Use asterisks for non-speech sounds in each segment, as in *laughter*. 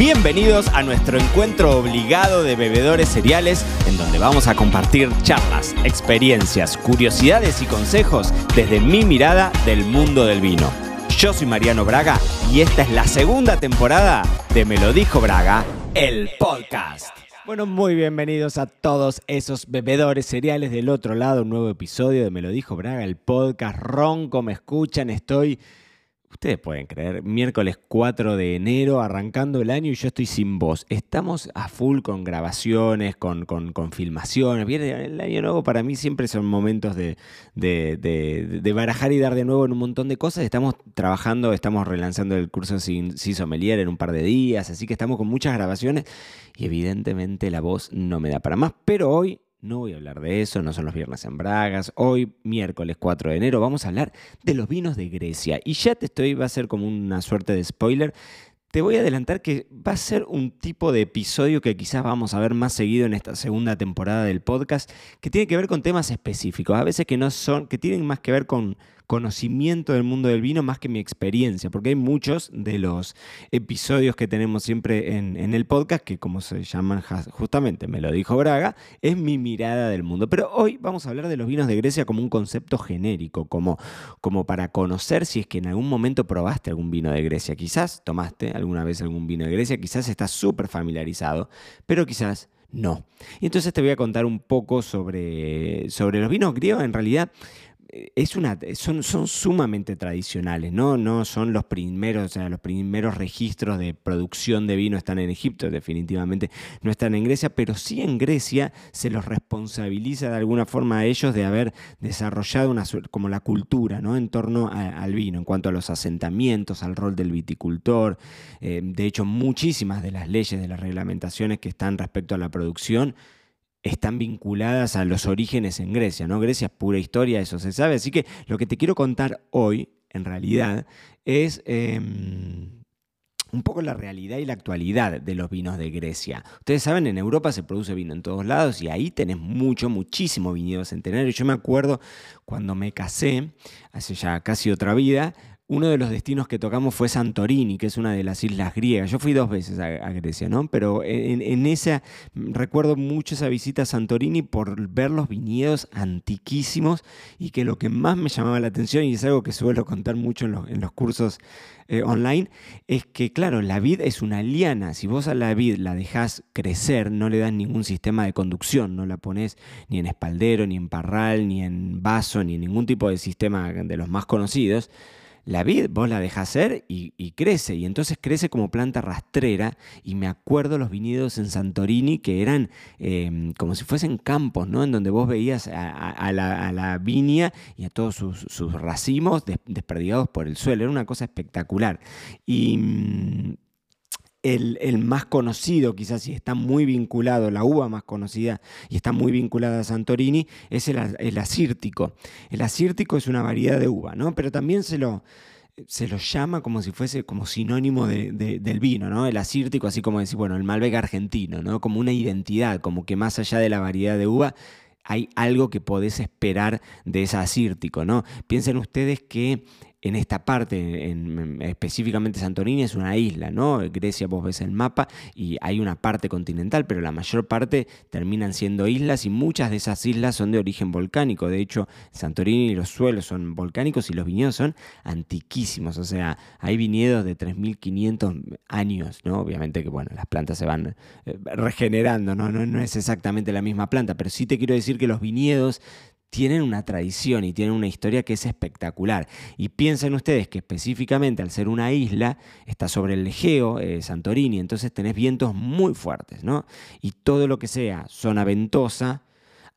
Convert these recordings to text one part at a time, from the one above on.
Bienvenidos a nuestro encuentro obligado de bebedores cereales, en donde vamos a compartir charlas, experiencias, curiosidades y consejos desde mi mirada del mundo del vino. Yo soy Mariano Braga y esta es la segunda temporada de Me lo dijo Braga, el podcast. Bueno, muy bienvenidos a todos esos bebedores cereales del otro lado, un nuevo episodio de Me lo dijo Braga, el podcast. Ronco, me escuchan, estoy Ustedes pueden creer, miércoles 4 de enero, arrancando el año y yo estoy sin voz. Estamos a full con grabaciones, con, con, filmaciones. Viene el año nuevo para mí siempre son momentos de, de, barajar y dar de nuevo en un montón de cosas. Estamos trabajando, estamos relanzando el curso Sin Sommelier en un par de días, así que estamos con muchas grabaciones y evidentemente la voz no me da para más. Pero hoy no voy a hablar de eso, no son los viernes en Bragas. Hoy, miércoles 4 de enero, vamos a hablar de los vinos de Grecia. Y ya te estoy, va a ser como una suerte de spoiler te voy a adelantar que va a ser un tipo de episodio que quizás vamos a ver más seguido en esta segunda temporada del podcast, que tiene que ver con temas específicos, a veces que no son, que tienen más que ver con conocimiento del mundo del vino más que mi experiencia, porque hay muchos de los episodios que tenemos siempre en, el podcast, que como se llaman justamente, me lo dijo Braga, es mi mirada del mundo. Pero hoy vamos a hablar de los vinos de Grecia como un concepto genérico, como, como para conocer si es que en algún momento probaste algún vino de Grecia. Quizás tomaste alguna vez algún vino de Grecia, quizás estás súper familiarizado, pero quizás no. Y entonces te voy a contar un poco sobre, sobre los vinos griegos. En realidad, es una, son, son sumamente tradicionales, ¿no? No son los primeros, o sea, los primeros registros de producción de vino están en Egipto, definitivamente no están en Grecia, pero sí en Grecia se los responsabiliza de alguna forma a ellos de haber desarrollado una como la cultura, ¿no? En torno al vino, en cuanto a los asentamientos, al rol del viticultor. Eh, de hecho, muchísimas de las leyes, de las reglamentaciones que están respecto a la producción, están vinculadas a los orígenes en Grecia, ¿no? Grecia es pura historia, eso se sabe. Así que lo que te quiero contar hoy, en realidad, es em, un poco la realidad y la actualidad de los vinos de Grecia. Ustedes saben, en Europa se produce vino en todos lados y ahí tenés mucho, muchísimo viñedo centenario. Yo me acuerdo cuando me casé, hace ya casi otra vida, uno de los destinos que tocamos fue Santorini, que es una de las islas griegas. Yo fui dos veces a, Grecia, ¿no? Pero en, esa, recuerdo mucho esa visita a Santorini por ver los viñedos antiquísimos y que lo que más me llamaba la atención, y es algo que suelo contar mucho en los, cursos eh, online, es que, claro, la vid es una liana. Si vos a la vid la dejás crecer, no le das ningún sistema de conducción, no la pones ni en espaldero, ni en parral, ni en vaso, ni en ningún tipo de sistema de los más conocidos la vid vos la dejás ser y, crece, y entonces crece como planta rastrera, y me acuerdo los viñedos en Santorini que eran em, como si fuesen campos, ¿no? En donde vos veías a, la, viña y a todos sus, racimos desperdigados por el suelo, era una cosa espectacular. Y el, más conocido, quizás si está muy vinculado, la uva más conocida y está muy vinculada a Santorini, es el, asírtico. El asírtico es una variedad de uva, ¿no? Pero también se lo, se lo llama como si fuese como sinónimo del vino, ¿no? El asírtico, así como decir, bueno, el Malbec argentino, ¿no? Como una identidad, como que más allá de la variedad de uva, hay algo que podés esperar de ese asírtico, ¿no? Piensen ustedes que en esta parte, en, específicamente Santorini, es una isla, ¿no? Grecia vos ves el mapa y hay una parte continental, pero la mayor parte terminan siendo islas y muchas de esas islas son de origen volcánico. De hecho, Santorini los suelos son volcánicos y los viñedos son antiquísimos, o sea, hay viñedos de 3.500 años, ¿no? Obviamente que, bueno, las plantas se van eh, regenerando, ¿no? No, no es exactamente la misma planta, pero sí te quiero decir que los viñedos tienen una tradición y tienen una historia que es espectacular. Y piensen ustedes que específicamente al ser una isla, está sobre el Egeo, eh, Santorini, entonces tenés vientos muy fuertes, ¿no? Y todo lo que sea zona ventosa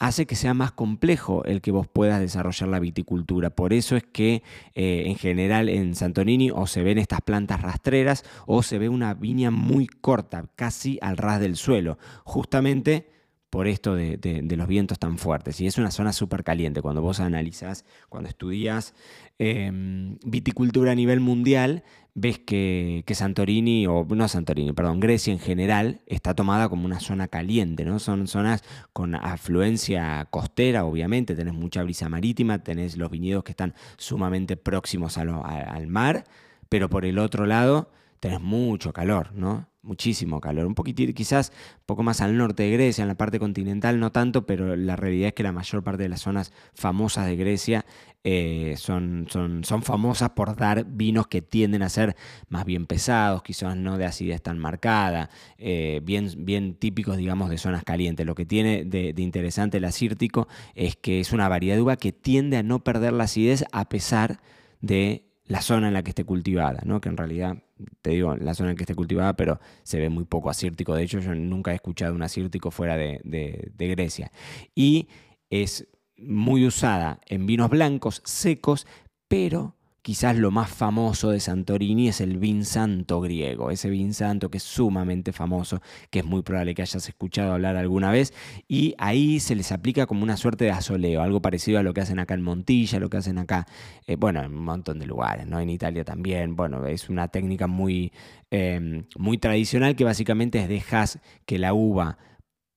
hace que sea más complejo el que vos puedas desarrollar la viticultura. Por eso es que eh, en general en Santorini o se ven estas plantas rastreras o se ve una viña muy corta, casi al ras del suelo. Justamente por esto de, los vientos tan fuertes. Y es una zona súper caliente. Cuando vos analizás, cuando estudias em, viticultura a nivel mundial, ves que, Santorini, o no Santorini, perdón, Grecia en general, está tomada como una zona caliente, ¿no? Son zonas con afluencia costera, obviamente, tenés mucha brisa marítima, tenés los viñedos que están sumamente próximos al mar, pero por el otro lado tenés mucho calor, ¿no? muchísimo calor. Un poquitito, quizás un poco más al norte de Grecia, en la parte continental no tanto, pero la realidad es que la mayor parte de las zonas famosas de Grecia eh, son, son, son, famosas por dar vinos que tienden a ser más bien pesados, quizás no de acidez tan marcada, eh, bien, bien típicos, digamos, de zonas calientes. Lo que tiene de, de interesante el acírtico es que es una variedad de uva que tiende a no perder la acidez a pesar de la zona en la que esté cultivada, ¿no? que en realidad, te digo, la zona en la que esté cultivada, pero se ve muy poco acírtico. De hecho, yo nunca he escuchado un acírtico fuera de, de Grecia. Y es muy usada en vinos blancos secos, pero Quizás lo más famoso de Santorini es el vin santo griego, ese vin santo que es sumamente famoso, que es muy probable que hayas escuchado hablar alguna vez, y ahí se les aplica como una suerte de asoleo, algo parecido a lo que hacen acá en Montilla, lo que hacen acá, eh, bueno, en un montón de lugares, ¿no? En Italia también, bueno, es una técnica muy, em, muy tradicional que básicamente es dejas que la uva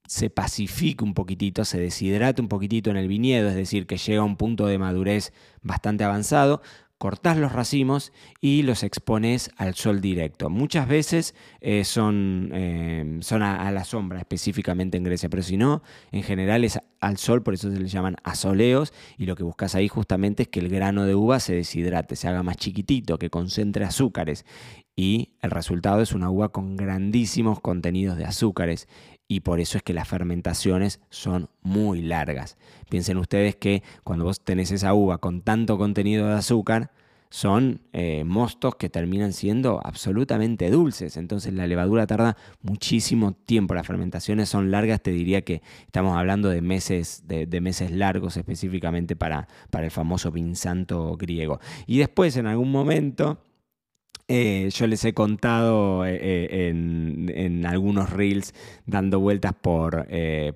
se pacifique un poquitito, se deshidrate un poquitito en el viñedo, es decir, que llega a un punto de madurez bastante avanzado, cortás los racimos y los expones al sol directo. Muchas veces eh, son, eh, son a, la sombra, específicamente en Grecia, pero si no, en general es al sol, por eso se les llaman asoleos, y lo que buscas ahí justamente es que el grano de uva se deshidrate, se haga más chiquitito, que concentre azúcares. Y el resultado es una uva con grandísimos contenidos de azúcares y por eso es que las fermentaciones son muy largas. Piensen ustedes que cuando vos tenés esa uva con tanto contenido de azúcar, son eh, mostos que terminan siendo absolutamente dulces. Entonces la levadura tarda muchísimo tiempo. Las fermentaciones son largas. Te diría que estamos hablando de meses, de, meses largos específicamente para, para el famoso pinsanto griego. Y después en algún momento eh, yo les he contado eh, eh, en, algunos reels dando vueltas por,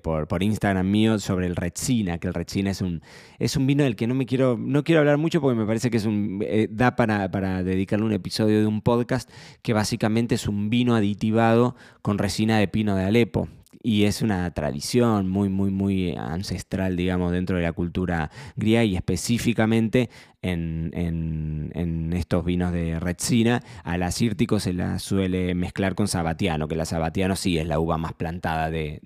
por, Instagram mío sobre el Retsina, que el Retsina es un, es un vino del que no me quiero, no quiero hablar mucho porque me parece que es un, da para, para dedicarle un episodio de un podcast que básicamente es un vino aditivado con resina de pino de Alepo y es una tradición muy, muy, muy ancestral, digamos, dentro de la cultura griega y específicamente en, estos vinos de Retsina. Al acírtico se la suele mezclar con sabatiano, que la sabatiano sí es la uva más plantada de,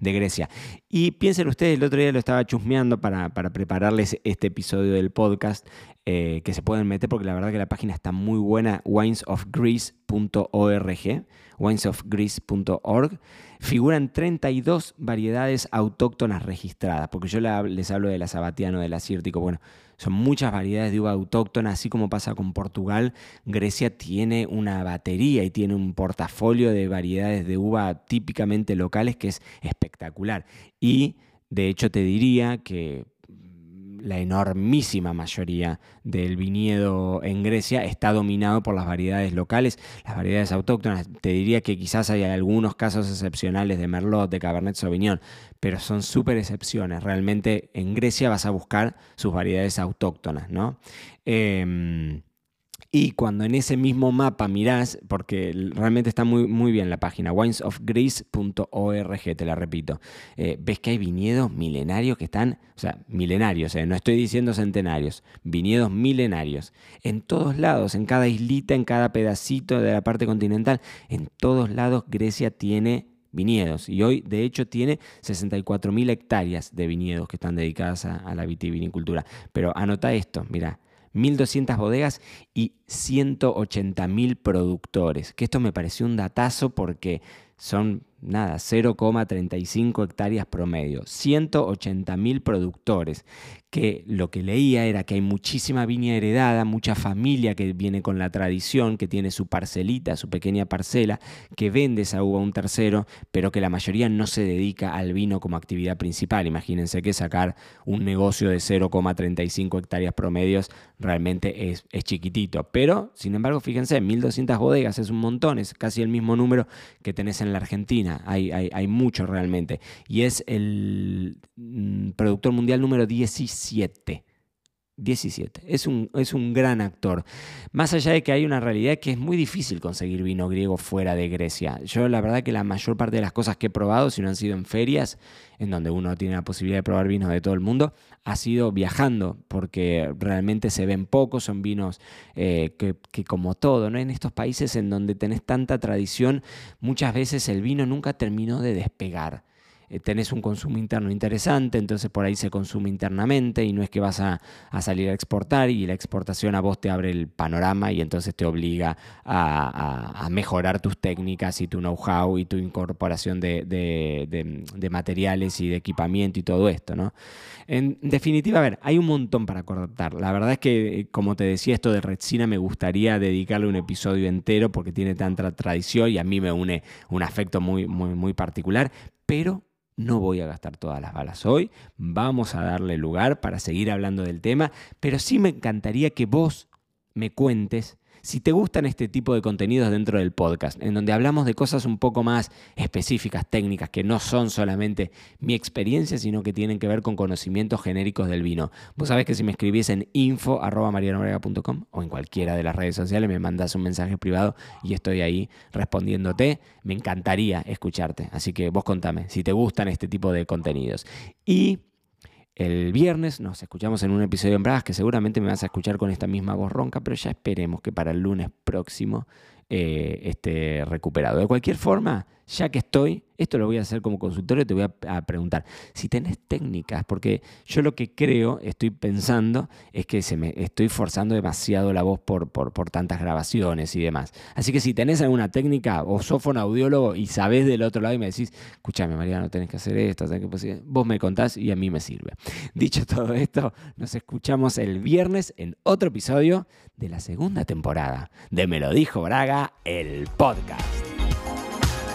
Grecia. Y piensen ustedes, el otro día lo estaba chusmeando para, prepararles este episodio del podcast, eh, que se pueden meter porque la verdad que la página está muy buena, winesofgreece.org winesofgreece.org, figuran 32 variedades autóctonas registradas, porque yo les hablo de la sabatiano, del acírtico, bueno, son muchas variedades de uva autóctona, así como pasa con Portugal, Grecia tiene una batería y tiene un portafolio de variedades de uva típicamente locales que es espectacular. Y de hecho te diría que la enormísima mayoría del viñedo en Grecia está dominado por las variedades locales, las variedades autóctonas. Te diría que quizás hay algunos casos excepcionales de Merlot, de Cabernet Sauvignon, pero son súper excepciones. Realmente en Grecia vas a buscar sus variedades autóctonas, ¿no? Em, y cuando en ese mismo mapa mirás, porque realmente está muy, muy bien la página, winesofgreece.org, te la repito, eh, ves que hay viñedos milenarios que están, o sea, milenarios, eh, no estoy diciendo centenarios, viñedos milenarios, en todos lados, en cada islita, en cada pedacito de la parte continental, en todos lados Grecia tiene viñedos y hoy de hecho tiene 64.000 hectáreas de viñedos que están dedicadas a, a la vitivinicultura. Pero anota esto, mira, 1.200 bodegas y 180.000 productores. Que esto me pareció un datazo porque son nada, 0,35 hectáreas promedio, 180.000 productores, que lo que leía era que hay muchísima viña heredada, mucha familia que viene con la tradición, que tiene su parcelita, su pequeña parcela, que vende esa uva a un tercero, pero que la mayoría no se dedica al vino como actividad principal. Imagínense que sacar un negocio de 0,35 hectáreas promedios realmente es, es chiquitito. Pero, sin embargo, fíjense, 1.200 bodegas es un montón, es casi el mismo número que tenés en la Argentina. Hay, hay, hay mucho realmente. Y es el mm, productor mundial número 17 17. Es un, es un gran actor. Más allá de que hay una realidad que es muy difícil conseguir vino griego fuera de Grecia. Yo la verdad que la mayor parte de las cosas que he probado, si no han sido en ferias, en donde uno tiene la posibilidad de probar vinos de todo el mundo, ha sido viajando, porque realmente se ven pocos, son vinos eh, que, que, como todo, ¿no? en estos países en donde tenés tanta tradición, muchas veces el vino nunca terminó de despegar. Eh, tenés un consumo interno interesante, entonces por ahí se consume internamente y no es que vas a, salir a exportar y la exportación a vos te abre el panorama y entonces te obliga a, mejorar tus técnicas y tu know-how y tu incorporación de, materiales y de equipamiento y todo esto, ¿no? En definitiva, a ver, hay un montón para cortar. La verdad es que, eh, como te decía, esto de Retsina me gustaría dedicarle un episodio entero porque tiene tanta tradición y a mí me une un afecto muy, muy, muy particular, pero no voy a gastar todas las balas hoy, vamos a darle lugar para seguir hablando del tema, pero sí me encantaría que vos me cuentes si te gustan este tipo de contenidos dentro del podcast, en donde hablamos de cosas un poco más específicas, técnicas, que no son solamente mi experiencia, sino que tienen que ver con conocimientos genéricos del vino. Vos sabés que si me escribís en info.marianobrega.com o en cualquiera de las redes sociales, me mandas un mensaje privado y estoy ahí respondiéndote. Me encantaría escucharte. Así que vos contame si te gustan este tipo de contenidos. Y el viernes nos escuchamos en un episodio en Bragas que seguramente me vas a escuchar con esta misma voz ronca, pero ya esperemos que para el lunes próximo eh, esté recuperado. De cualquier forma, ya que estoy, esto lo voy a hacer como consultorio, te voy a, preguntar si tenés técnicas, porque yo lo que creo, estoy pensando, es que se me estoy forzando demasiado la voz por, por, tantas grabaciones y demás. Así que si tenés alguna técnica o sos audiólogo y sabés del otro lado y me decís, escúchame Mariano, tenés que hacer esto, vos me contás y a mí me sirve. Dicho *laughs* todo esto, nos escuchamos el viernes en otro episodio de la segunda temporada de Me lo dijo Braga, el podcast.